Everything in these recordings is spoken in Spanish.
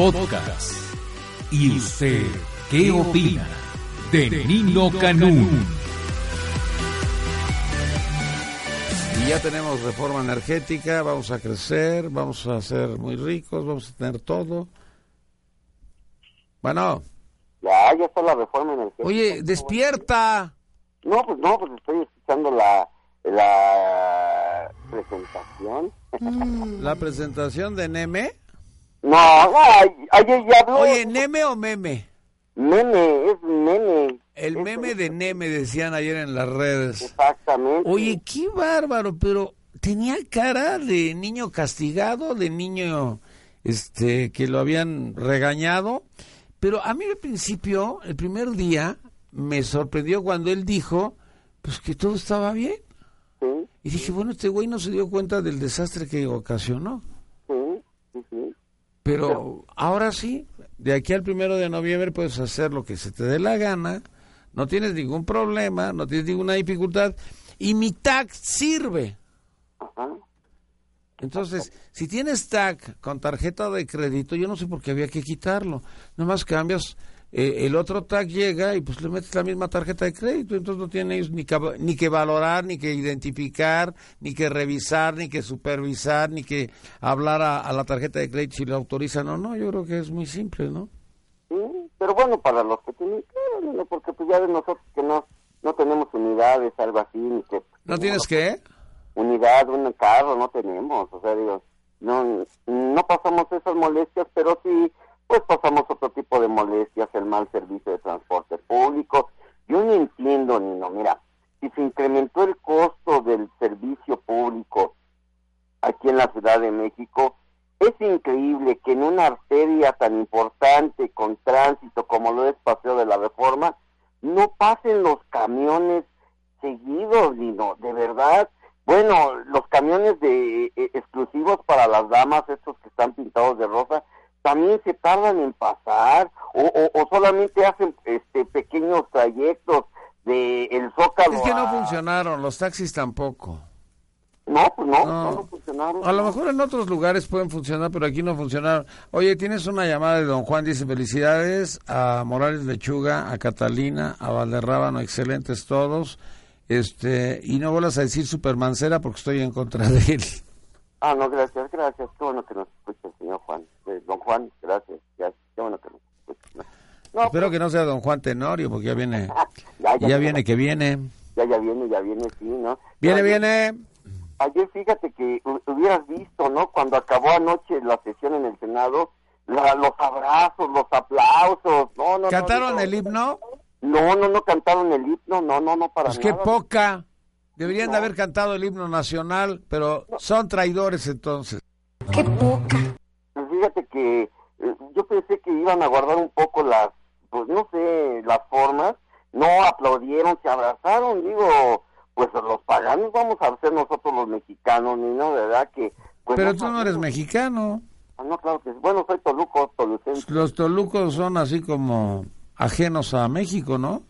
podcast. ¿Y usted qué opina de Nino Canún? Y ya tenemos reforma energética, vamos a crecer, vamos a ser muy ricos, vamos a tener todo. Bueno. Ya, ya está la reforma energética. Oye, despierta. No, pues no, pues estoy escuchando la, la presentación. ¿La presentación de Neme? No, ay, ayer ya habló. Oye, ¿Neme o Meme? Meme, es meme. El Es- meme de Neme decían ayer en las redes. Exactamente. Oye, qué bárbaro, pero tenía cara de niño castigado, de niño este que lo habían regañado, pero a mí al principio, el primer día me sorprendió cuando él dijo pues que todo estaba bien. Sí, Y dije, bueno, este güey no se dio cuenta del desastre que ocasionó. sí, sí, Pero ahora sí, de aquí al primero de noviembre puedes hacer lo que se te dé la gana, no tienes ningún problema, no tienes ninguna dificultad, y mi tag sirve. Ajá. Entonces, si tienes TAC con tarjeta de crédito, yo no sé por qué había que quitarlo. Nomás cambias, eh, el otro TAC llega y pues le metes la misma tarjeta de crédito. Entonces no tienes ni que, ni que valorar, ni que identificar, ni que revisar, ni que supervisar, ni que hablar a, a la tarjeta de crédito si lo autorizan o no. Yo creo que es muy simple, ¿no? Sí, pero bueno, para los que tienen claro, ¿no? porque pues ya de nosotros que no no tenemos unidades, algo así, ni que... ¿No tienes que? Unidad, un carro, no tenemos, o sea, digo, no, no pasamos esas molestias, pero sí, pues pasamos otro tipo de molestias, el mal servicio de transporte público. Yo no entiendo, Nino, mira, si se incrementó el costo del servicio público aquí en la Ciudad de México, es increíble que en una arteria tan importante con tránsito como lo es Paseo de la Reforma, no pasen los camiones seguidos, Nino, de verdad. Bueno, los camiones de eh, exclusivos para las damas, estos que están pintados de rosa, también se tardan en pasar o, o, o solamente hacen este pequeños trayectos de el Zócalo. Es que no a- funcionaron, los taxis tampoco. No, pues no, No. funcionaron. A lo mejor en otros lugares pueden funcionar, pero aquí no funcionaron. Oye, tienes una llamada de don Juan, dice felicidades a Morales Lechuga, a Catalina, a Valderrábano, excelentes todos. Este, y no vuelvas a decir Supermancera porque estoy en contra de él. Ah, no, gracias, gracias. Qué bueno que nos escucha el señor Juan. Eh, don Juan, gracias, gracias. Qué bueno que nos escucha. No, Espero que no sea don Juan Tenorio porque ya viene, ya, ya viene que viene. Ya, ya viene, ya viene, sí, ¿no? Viene, Ayer- viene. Ayer fíjate que hu- hubieras visto, ¿no? Cuando acabó anoche la sesión en el Senado, la- los abrazos, los aplausos, no, no. no, ¿Cantaron no, el himno? No, no, no cantaron el himno, no, no, no, para Pues qué nada. poca. Deberían de haber cantado el himno nacional, pero son traidores entonces. Pues fíjate que eh, yo pensé que iban a guardar un poco las, pues no sé, las formas, no aplaudieron, se abrazaron, digo, pues los paganos vamos a ser nosotros los mexicanos, ni no, ¿verdad? Que, pues, Pero tú no eres sabemos. mexicano. Ah, no, claro que sí. Bueno, soy toluco, tolucense. Los tolucos son así como ajenos a México, ¿no?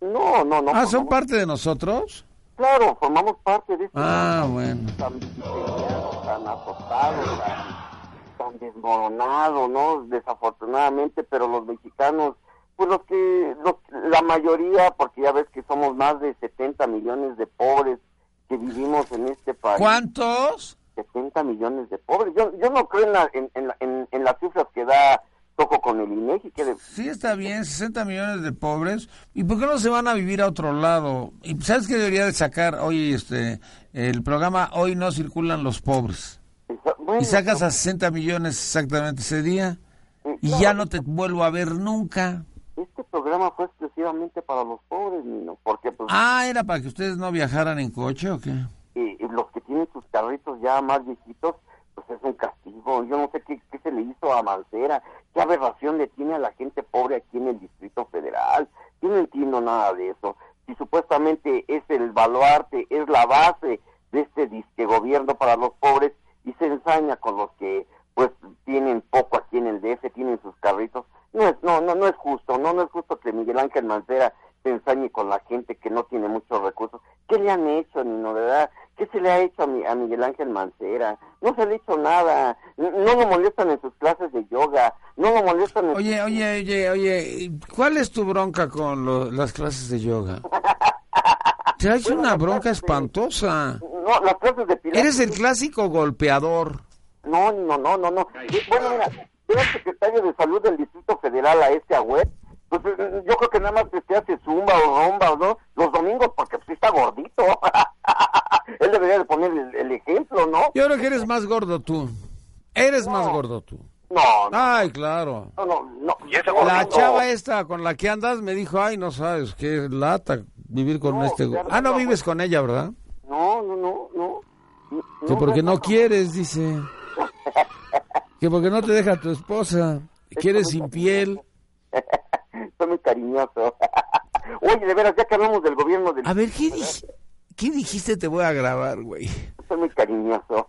No, no, no. Ah, son formamos- parte de nosotros. Claro, formamos parte de este Ah, bueno. tan tan azotado, tan, tan desmoronado, ¿no? Desafortunadamente, pero los mexicanos, pues los que, los, la mayoría, porque ya ves que somos más de 70 millones de pobres que vivimos en este país. ¿Cuántos? 70 millones de pobres. Yo, yo no creo en, la- en, en, en- en las cifras que da Toco con el INEGI, que de- Sí, está bien, 60 millones de pobres. ¿Y por qué no se van a vivir a otro lado? ¿Y sabes qué debería de sacar hoy este el programa Hoy no circulan los pobres? Bueno, Y sacas a 60 millones exactamente ese día y ya no te vuelvo a ver nunca. este programa fue exclusivamente para los pobres, Nino, porque pues Ah, ¿era para que ustedes no viajaran en coche o qué? y, y los que tienen sus carritos ya más viejitos, pues es un castigo. Yo no sé qué, qué se le hizo a Mancera, qué aberración le tiene a la gente pobre aquí en el Distrito Federal. Yo no entiendo nada de eso. Si supuestamente es el baluarte, es la base de este disque gobierno para los pobres ensaña con los que pues tienen poco aquí en el DF, tienen sus carritos. No es, no, no, no es justo, no, no es justo que Miguel Ángel Mancera se ensañe con la gente que no tiene muchos recursos. ¿Qué le han hecho, Nino, verdad? ¿Qué se le ha hecho a, mi- a Miguel Ángel Mancera? No se le ha hecho nada. N- No lo molestan en sus clases de yoga. no lo molestan. Oye, oye, oye, oye, ¿cuál es tu bronca con lo- las clases de yoga? Te ha hecho una bronca espantosa. No, las clases de pilates. Eres el clásico golpeador. No, no, no, no, no. Bueno, mira, era el secretario de salud del Distrito Federal a este agüet. Pues eh, yo creo que nada más que se hace zumba o romba, ¿no? Los domingos porque pues, está gordito. Él debería de poner el, el ejemplo, ¿no? Yo creo que eres más gordo tú. Eres más gordo tú. No, no, Ay, claro. no, no. no. ¿Y ese La chava esta con la que andas me dijo, ay, no sabes, qué lata vivir con No, este... go-". ya no, Ah, no no, vives con ella, ¿verdad? No, no, no, no. Que porque no quieres, dice. Que porque no te deja tu esposa. Que eres infiel. Estoy muy cariñoso. Oye, de veras, ya que hablamos del gobierno del... A ver, ¿qué, dij- ¿qué dijiste? Te voy a grabar, güey. Estoy muy cariñoso.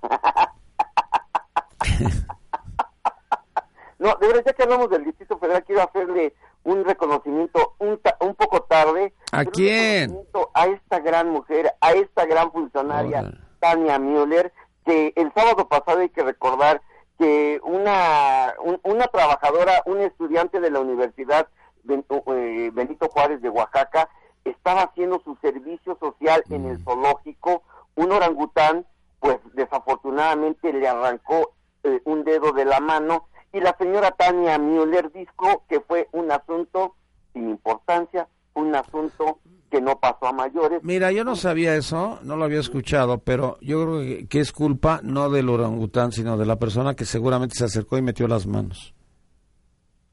no, de verdad, ya que hablamos del Distrito Federal, quiero hacerle un reconocimiento un, ta- un poco tarde. ¿A quién? A esta gran mujer, a esta gran funcionaria. Tania Müller, que el sábado pasado hay que recordar que una, un- una trabajadora, un estudiante de la Universidad eh, Benito Juárez de Oaxaca, estaba haciendo su servicio social en Mm. el zoológico, un orangután, pues desafortunadamente le arrancó eh, un dedo de la mano y la señora Tania Müller dijo que fue un asunto sin importancia, un asunto que no pasó a mayores. Mira, yo no sabía eso, no lo había escuchado, pero yo creo que, es culpa no del orangután, sino de la persona que seguramente se acercó y metió las manos.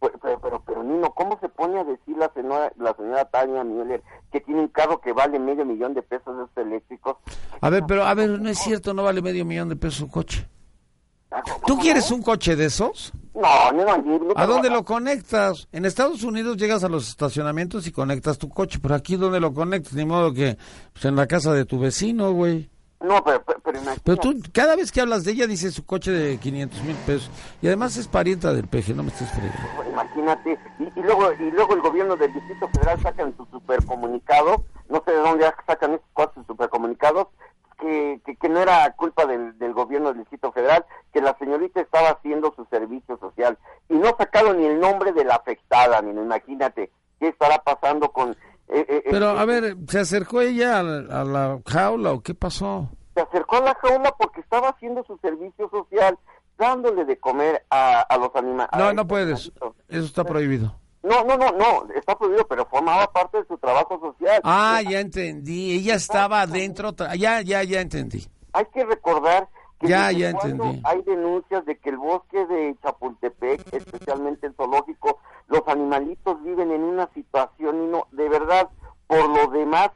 Pero, pero, pero, pero, Nino, ¿cómo se pone a decir la señora, la señora Tania Müller que tiene un carro que vale medio millón de pesos de estos eléctricos? A ver, pero a ver, no es cierto, no vale medio millón de pesos un coche. Ah, ¿cómo ¿Tú quieres un coche de esos? No, no, no, ¿A dónde lo conectas? En Estados Unidos llegas a los estacionamientos y conectas tu coche, pero aquí ¿dónde lo conectas? Ni modo que pues, en la casa de tu vecino, güey. No, pero, pero. Pero tú, cada vez que hablas de ella, dices su coche de 500 mil pesos. Y además es parienta del peje, no me estés fregando. Imagínate, y, y luego y luego el gobierno del Distrito Federal sacan su supercomunicado, no sé de dónde sacan estos cuatro supercomunicados, que, que, que no era culpa del, del gobierno del Distrito Federal, que la señorita estaba haciendo su servicio social, y no sacaron ni el nombre de la afectada, ni imagínate, qué estará pasando con... eh, eh, Pero eh, a ver, ¿se acercó ella a la, a la jaula o qué pasó? se acercó a la jaula porque estaba haciendo su servicio social, dándole de comer a, a los animales. No, no puedes. Eso está prohibido. No, no, no, no, está prohibido, pero formaba parte de su trabajo social. Ah, ya entendí. Ella estaba adentro. Ya, ya, ya entendí. Hay que recordar que Ya, entendí. hay denuncias de que el bosque de Chapultepec, especialmente el zoológico, los animalitos viven en una situación y no, de verdad, por lo demás,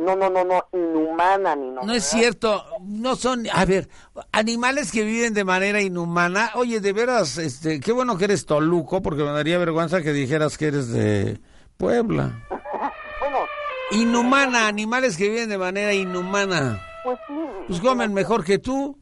no, no, no, no, inhumana ni no. No es cierto, no son, a ver, animales que viven de manera inhumana. Oye, de veras, este, qué bueno que eres Toluco, porque me daría vergüenza que dijeras que eres de Puebla. Bueno, Inhumana, animales que viven de manera inhumana. pues sí. Pues comen mejor que tú.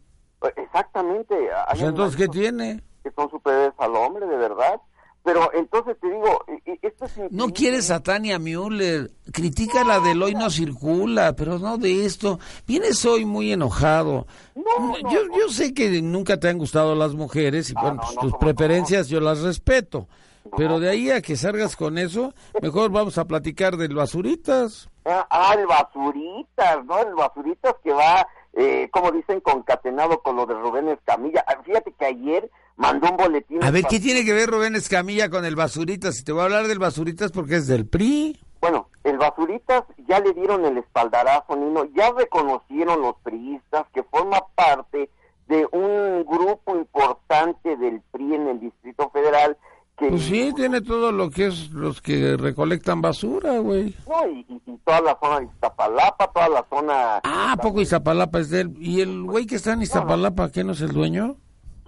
Exactamente. hay Pues entonces, ¿qué tiene? Que son superiores al hombre, de verdad. Pero entonces te digo, e- e- esto es No quieres a Tania Müller, critica la del hoy no circula, pero no de esto. Vienes hoy muy enojado. No, no, yo, no. yo sé que nunca te han gustado las mujeres y Ah, bueno, no, pues, tus preferencias yo las respeto. Pero de ahí a que salgas con eso, mejor vamos a platicar del basuritas. Ah, ah, el basuritas, ¿no? El basuritas que va, eh, como dicen, concatenado con lo de Rubén Escamilla. Ah, Fíjate que ayer mandó un boletín. A ver, ¿qué tiene que ver Rubén Escamilla con el basuritas? Si te voy a hablar del basuritas porque es del PRI. Bueno, el basuritas ya le dieron el espaldarazo, Nino. Ya reconocieron los priistas que forma parte de un grupo importante del PRI en el Distrito Federal. Que, Pues sí, tiene todo lo que es los que recolectan basura, güey. No, y, y- y toda la zona de Iztapalapa, toda la zona... Ah, ¿a poco Iztapalapa es de él? ¿Y el güey que está en Iztapalapa, qué no es el dueño?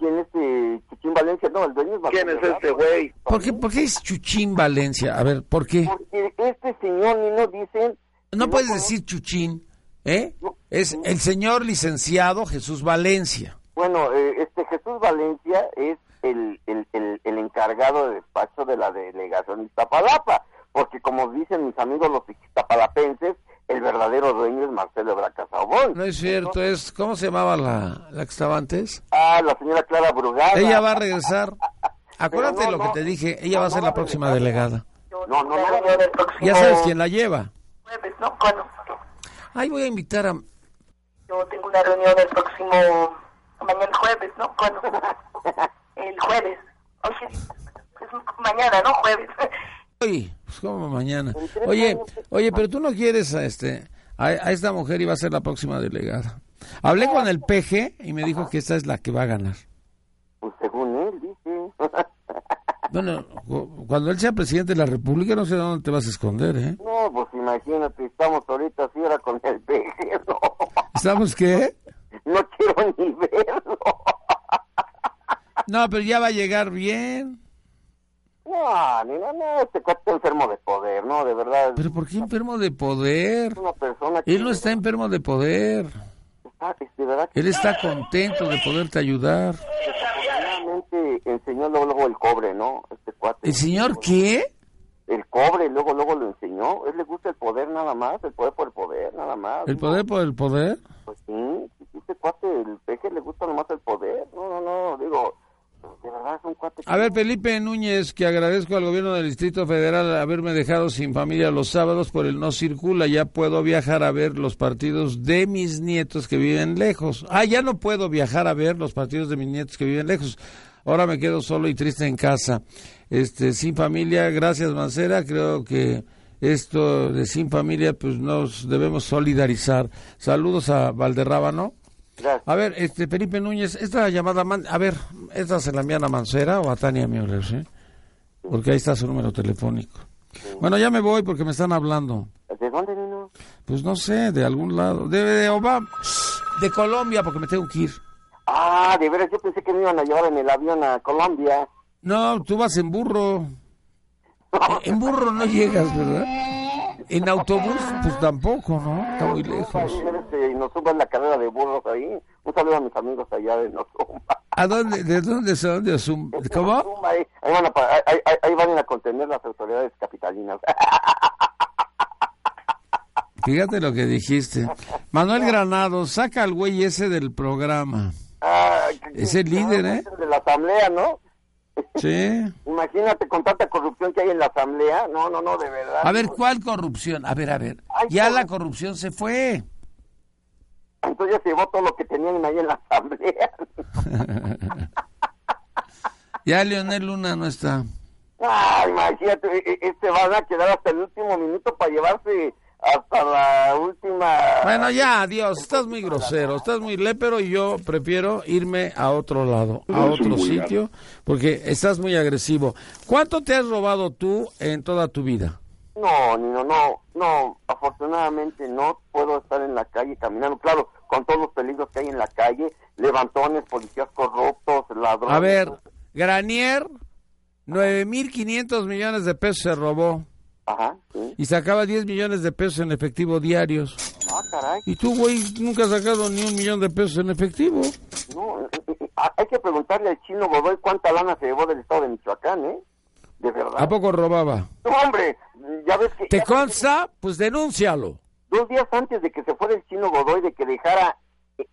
¿Quién es eh, Chichín Valencia? No, el dueño es ¿Quién es este güey? ¿Por qué, por qué es Chuchín Valencia? A ver, ¿por qué? Porque este señor Nino dicen... No puedes decir Chuchín, ¿eh? Es el señor licenciado Jesús Valencia. Bueno, eh, este Jesús Valencia es el, el, el, el encargado de despacho de la delegación Iztapalapa, porque como dicen mis amigos los iztapalapenses, el verdadero dueño es Marcelo Ebrard Casaubon. No es cierto, es... ¿Cómo se llamaba la, la que estaba antes? Ah, la señora Clara Brugada. Ella va a regresar. acuérdate no, lo que no. te dije, ella va a No, ser no la próxima delegada. No, no, no. Ya sabes quién la lleva. jueves, ¿no? ¿Cuándo? Ay, voy a invitar a... Yo tengo una reunión el próximo... Mañana jueves, ¿no? ¿Cuándo? El jueves. Oye, es mañana, ¿no? Jueves. Oye, pues como mañana. Oye, oye, pero tú no quieres a este a, a esta mujer y va a ser la próxima delegada. Hablé con el PG y me dijo que esta es la que va a ganar. Pues según él, dice. Bueno, cu- cuando él sea presidente de la República no sé dónde te vas a esconder, ¿eh? no, pues imagínate, estamos ahorita así ahora con el no. ¿Estamos qué? No quiero ni verlo. No, pero ya va a llegar bien. No, ni no, no, este cuate está enfermo de poder, ¿no? De verdad. Pero ¿por qué enfermo de poder? Una persona que Él no está enfermo de poder. está, es de verdad que Él está contento de poderte ayudar. desafortunadamente enseñó luego, luego el cobre, ¿no? Este cuate. ¿El señor qué? El cobre, luego, luego lo enseñó. él le gusta el poder nada más, el poder por el poder, nada más. ¿El poder por el poder? Pues sí, este cuate, el peje le gusta nomás el poder. No, no, no, A ver, Felipe Núñez, que agradezco al gobierno del Distrito Federal haberme dejado sin familia los sábados por el no circula. Ya puedo viajar a ver los partidos de mis nietos que viven lejos. Ah, ya no puedo viajar a ver los partidos de mis nietos que viven lejos. Ahora me quedo solo y triste en casa. Este, sin familia, gracias Mancera. Creo que esto de sin familia, pues nos debemos solidarizar. Saludos a Valderrábano. Gracias. A ver, este Felipe Núñez, esta llamada, man- a ver, esta se la envían a Mancera o a Tania Müller, ¿sí? Porque ahí está su número telefónico. Bueno, ya me voy porque me están hablando. ¿De dónde vino? Pues no sé, de algún lado. De, de Obama. De Colombia, porque me tengo que ir. Ah, de veras, yo pensé que me iban a llevar en el avión a Colombia. No, tú vas en burro. En burro no llegas, ¿verdad? En autobús, pues tampoco, ¿no? Está muy lejos. Este, y nos suban la carrera de burros ahí. Un saludo a mis amigos allá de Nosumba. ¿A dónde, de dónde son? ¿De Azum- ¿Cómo? Ahí, ahí van a, pa- ahí, ahí- ahí van a contener las autoridades capitalinas. Fíjate lo que dijiste. Manuel Granado, saca al güey ese del programa. Es el líder, ¿eh? De la asamblea, ¿no? Sí. Imagínate con tanta corrupción que hay en la asamblea. No, no, no, de verdad. A ver, ¿cuál corrupción? A ver, a ver. Ay, Ya la corrupción se fue. Entonces ya se llevó todo lo que tenían ahí en la asamblea. Ya Leonel Luna no está. Ay, imagínate, e- e- este van a quedar hasta el último minuto para llevarse hasta la última... Bueno, ya, adiós. Estás muy grosero, estás muy lépero y yo prefiero irme a otro lado, a otro sitio, porque estás muy agresivo. ¿Cuánto te has robado tú en toda tu vida? No, Nino, no, no, afortunadamente no puedo estar en la calle caminando, claro, con todos los peligros que hay en la calle, levantones, policías corruptos, ladrones. A ver, Granier, 9.500 millones de pesos se robó Ajá, sí. y sacaba 10 millones de pesos en efectivo diarios. Ah, caray. Y tú, güey, nunca has sacado ni un millón de pesos en efectivo. No, eh, eh, eh, hay que preguntarle al chino Godoy cuánta lana se llevó del estado de Michoacán, ¿eh? De verdad. ¿A poco robaba? No, hombre, ya ves que... ¿Te consta? Pues denúncialo. Dos días antes de que se fuera el chino Godoy, de que dejara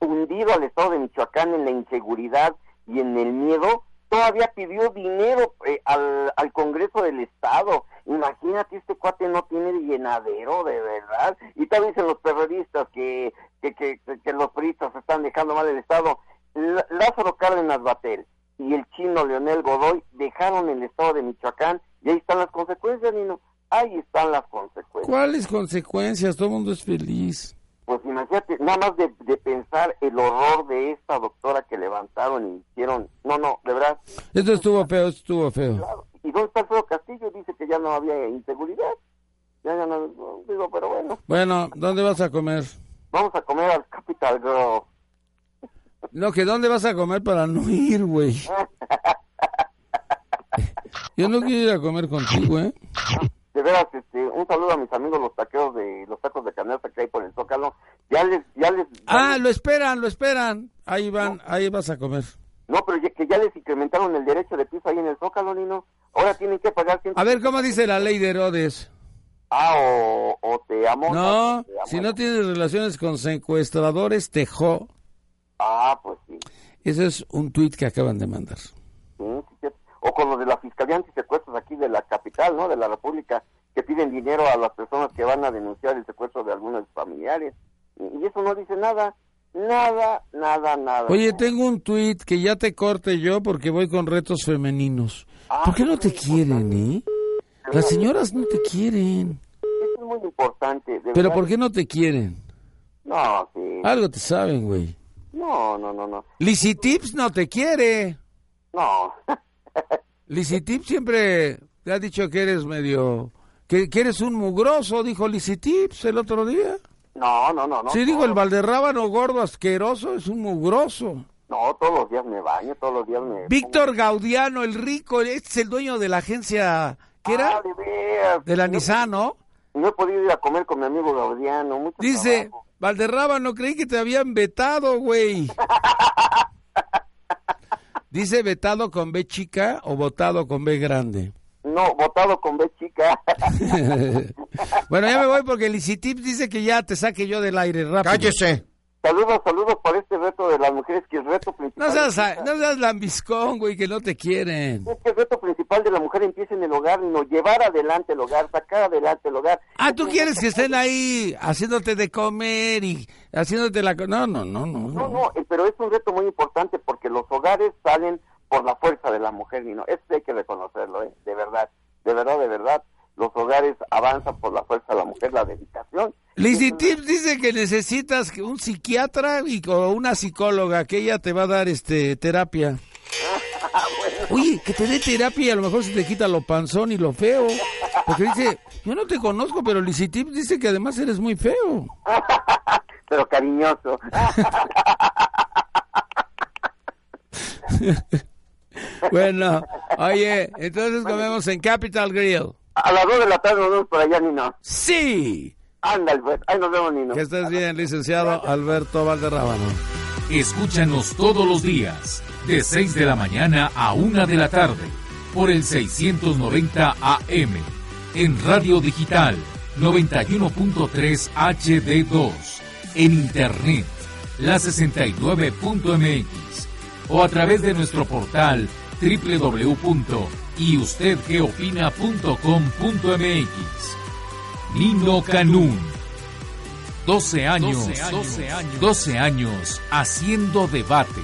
hundido al estado de Michoacán en la inseguridad y en el miedo, todavía pidió dinero eh, al, al Congreso del Estado. Imagínate, este cuate no tiene llenadero, de verdad. Y también dicen los terroristas que, que, que, que los periodistas están dejando mal el Estado. L- Lázaro Cárdenas Batel y el chino Leonel Godoy dejaron el Estado de Michoacán y ahí están las consecuencias, Nino. Ahí están las consecuencias. ¿Cuáles consecuencias? Todo el mundo es feliz. Pues imagínate, nada más de, de pensar el horror de esta doctora que levantaron y hicieron. No, no, de verdad. Esto estuvo feo, esto estuvo feo. Claro. ¿Y dónde está Alfredo Castillo? Dice que ya no había inseguridad. Ya, ya no, no, digo, pero bueno. Bueno, ¿dónde vas a comer? Vamos a comer al Capital Girl. No, que ¿dónde vas a comer para no ir, güey? Yo no quiero ir a comer contigo, ¿eh? De veras, este, un saludo a mis amigos los taqueros de los tacos de canasta que hay por el Zócalo. Ya les, ya lo esperan, lo esperan. Ahí van, ahí vas a comer. No, pero ya- que ya les incrementaron el derecho de piso ahí en el Zócalo, Nino. Ahora tienen que pagar 100. A ver, ¿cómo dice la ley de Herodes? Ah, o, o te amo. No, te amo. si no tienes relaciones con secuestradores, tejo. Ah, pues sí. Ese es un tuit que acaban de mandar. Sí, sí, sí. O con los de la Fiscalía Antisecuestros aquí de la capital, ¿no? De la República, que piden dinero a las personas que van a denunciar el secuestro de algunos familiares. Y, y eso no dice nada. Nada, nada, nada. Oye, tengo un tuit que ya te corte yo porque voy con retos femeninos. Ah, ¿Por qué no te quieren, eh? Las señoras no te quieren. Eso es muy importante. ¿Pero verdad. por qué no te quieren? No, sí. Algo te saben, güey. No, no, no, no. Lizzy Tips no te quiere. No. Lizzy Tips siempre te ha dicho que eres medio... Que, que eres un mugroso, dijo Lizzy Tips el otro día. No, no, no, no. sí, dijo el Valderrábano gordo asqueroso, es un mugroso. No, todos los días me baño, todos los días me... Víctor Gaudiano, el rico, es el dueño de la agencia... ¿Qué era? Ah, de la No- Nissan, ¿no? No he podido ir a comer con mi amigo Gaudiano. Mucho Dice, trabajo. Valderrábano, creí que te habían vetado, güey. Dice vetado con B chica o votado con B grande. No, votado con B chica. bueno, ya me voy porque el Tips dice que ya te saque yo del aire rápido. Cállese. saludos, saludos por este reto de las mujeres, que el reto principal... No seas, no seas lambiscón, güey, que no te quieren. Es que el reto principal de la mujer empieza en el hogar, no llevar adelante el hogar, sacar adelante el hogar. Ah, tú quieres que estén ahí haciéndote de comer y haciéndote la... no, no, no. No, no. no, eh, pero es un reto muy importante porque los hogares salen por la fuerza de la mujer, y no, eso hay que reconocerlo, ¿eh? de verdad, de verdad, de verdad, los hogares avanzan por la fuerza de la mujer, la dedicación. Lizzy Tips dice que necesitas un psiquiatra y o una psicóloga que ella te va a dar este terapia. Oye, que te dé terapia y a lo mejor se te quita lo panzón y lo feo. Porque dice, yo no te conozco, pero Lizzy Tips dice que además eres muy feo. pero cariñoso. Bueno, oye, entonces comemos en Capital Grill. A las dos de la tarde nos vemos por allá, Nino. Sí. Ándale, pues, ahí nos vemos, Nino. Que estés bien, licenciado Alberto Valderrábano. Escúchanos todos los días, de 6 de la mañana a 1 de la tarde, por el 690 AM, en Radio Digital 91.3 HD2, en Internet, la 69.mx, o a través de nuestro portal www.yustedqueopina.com.mx. Nino Canún. 12 años, 12 años, 12 años haciendo debate.